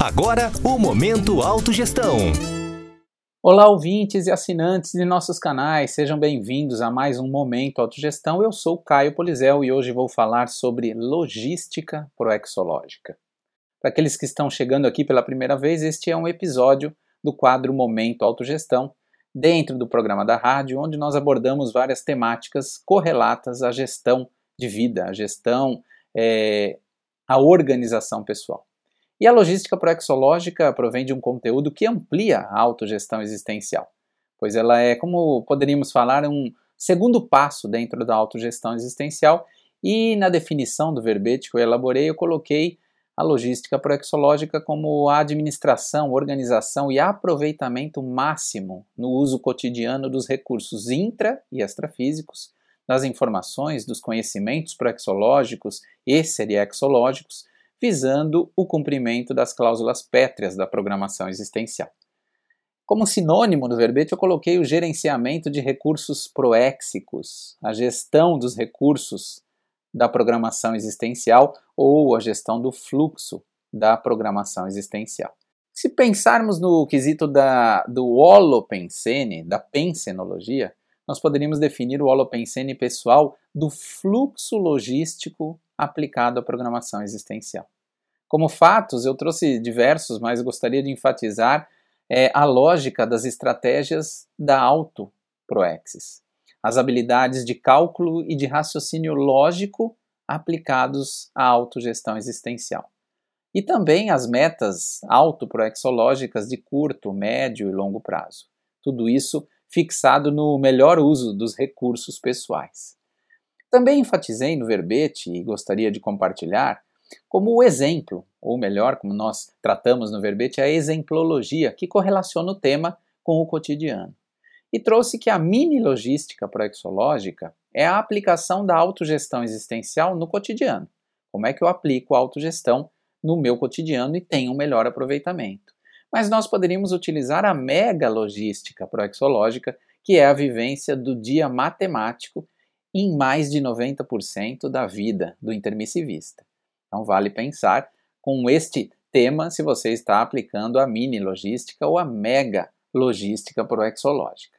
Agora, o Momento Autogestão. Olá, ouvintes e assinantes de nossos canais, sejam bem-vindos a mais um Momento Autogestão. Eu sou Caio Polizel e hoje vou falar sobre logística proexológica. Para aqueles que estão chegando aqui pela primeira vez, este é um episódio do quadro Momento Autogestão, dentro do programa da rádio, onde nós abordamos várias temáticas correlatas à gestão de vida, à gestão, é, à organização pessoal. E a logística proexológica provém de um conteúdo que amplia a autogestão existencial, pois ela é, como poderíamos falar, um segundo passo dentro da autogestão existencial. E na definição do verbete que eu elaborei, eu coloquei a logística proexológica como a administração, organização e aproveitamento máximo no uso cotidiano dos recursos intra e extrafísicos, das informações, dos conhecimentos proexológicos e seriexológicos, visando o cumprimento das cláusulas pétreas da programação existencial. Como sinônimo no verbete, eu coloquei o gerenciamento de recursos proéxicos, a gestão dos recursos da programação existencial ou a gestão do fluxo da programação existencial. Se pensarmos no quesito da, do holopensene, da pensenologia, nós poderíamos definir o holopensene pessoal do fluxo logístico aplicado à programação existencial. Como fatos, eu trouxe diversos, mas gostaria de enfatizar é, a lógica das estratégias da auto-proexis, as habilidades de cálculo e de raciocínio lógico aplicados à autogestão existencial. E também as metas autoproexológicas de curto, médio e longo prazo. Tudo isso fixado no melhor uso dos recursos pessoais. Também enfatizei no verbete e gostaria de compartilhar como o exemplo, ou melhor, como nós tratamos no verbete, a exemplologia, que correlaciona o tema com o cotidiano. E trouxe que a mini logística proexológica é a aplicação da autogestão existencial no cotidiano. Como é que eu aplico a autogestão no meu cotidiano e tenho um melhor aproveitamento? Mas nós poderíamos utilizar a mega logística proexológica, que é a vivência do dia matemático em mais de 90% da vida do intermissivista. Então vale pensar com este tema se você está aplicando a mini logística ou a mega logística proexológica.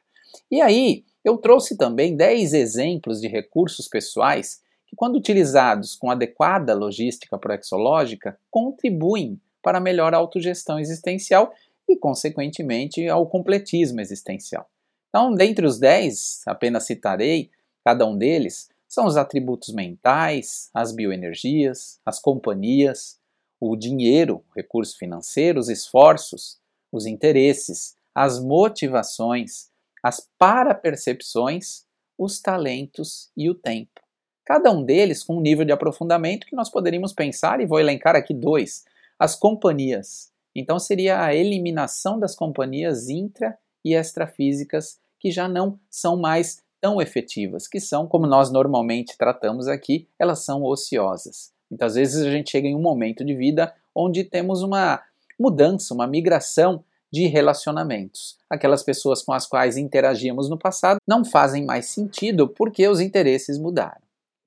E aí, eu trouxe também 10 exemplos de recursos pessoais que, quando utilizados com adequada logística proexológica, contribuem para a melhor autogestão existencial e, consequentemente, ao completismo existencial. Então, dentre os 10, apenas citarei cada um deles, são os atributos mentais, as bioenergias, as companhias, o dinheiro, recursos financeiros, os esforços, os interesses, as motivações, as parapercepções, os talentos e o tempo. Cada um deles com um nível de aprofundamento que nós poderíamos pensar, e vou elencar aqui dois: as companhias. Então, seria a eliminação das companhias intra e extrafísicas que já não são mais tão efetivas, que são, como nós normalmente tratamos aqui, elas são ociosas. Muitas vezes a gente chega em um momento de vida onde temos uma mudança, uma migração de relacionamentos. Aquelas pessoas com as quais interagíamos no passado não fazem mais sentido porque os interesses mudaram.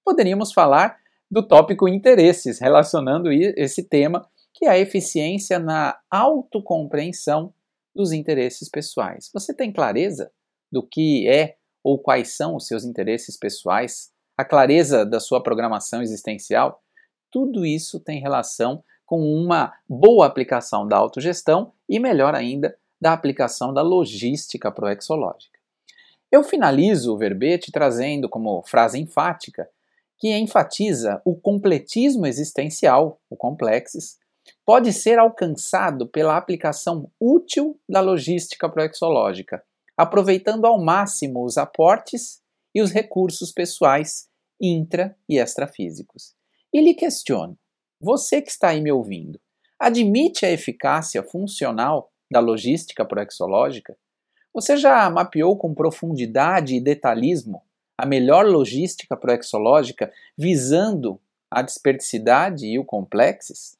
Poderíamos falar do tópico interesses, relacionando esse tema, que é a eficiência na autocompreensão dos interesses pessoais. Você tem clareza do que é ou quais são os seus interesses pessoais? A clareza da sua programação existencial? Tudo isso tem relação com uma boa aplicação da autogestão e, melhor ainda, da aplicação da logística proexológica. Eu finalizo o verbete trazendo como frase enfática que enfatiza o completismo existencial, o complexes, pode ser alcançado pela aplicação útil da logística proexológica, aproveitando ao máximo os aportes e os recursos pessoais intra e extrafísicos. E lhe questiono: você que está aí me ouvindo, admite a eficácia funcional da logística proexológica? Você já mapeou com profundidade e detalhismo a melhor logística proexológica visando a desperdicidade e o complexes?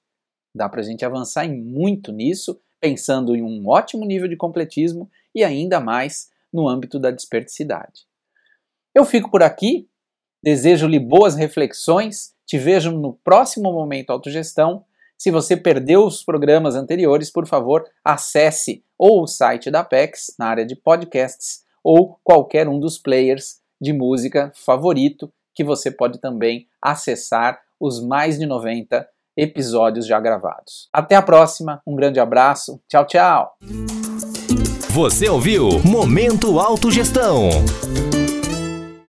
Dá para a gente avançar em muito nisso, pensando em um ótimo nível de completismo e ainda mais no âmbito da desperdicidade. Eu fico por aqui, desejo-lhe boas reflexões te vejo no próximo Momento Autogestão. Se você perdeu os programas anteriores, por favor, acesse ou o site da Apex na área de podcasts ou qualquer um dos players de música favorito que você pode também acessar os mais de 90 episódios já gravados. Até a próxima, um grande abraço, tchau, tchau! Você ouviu Momento Autogestão.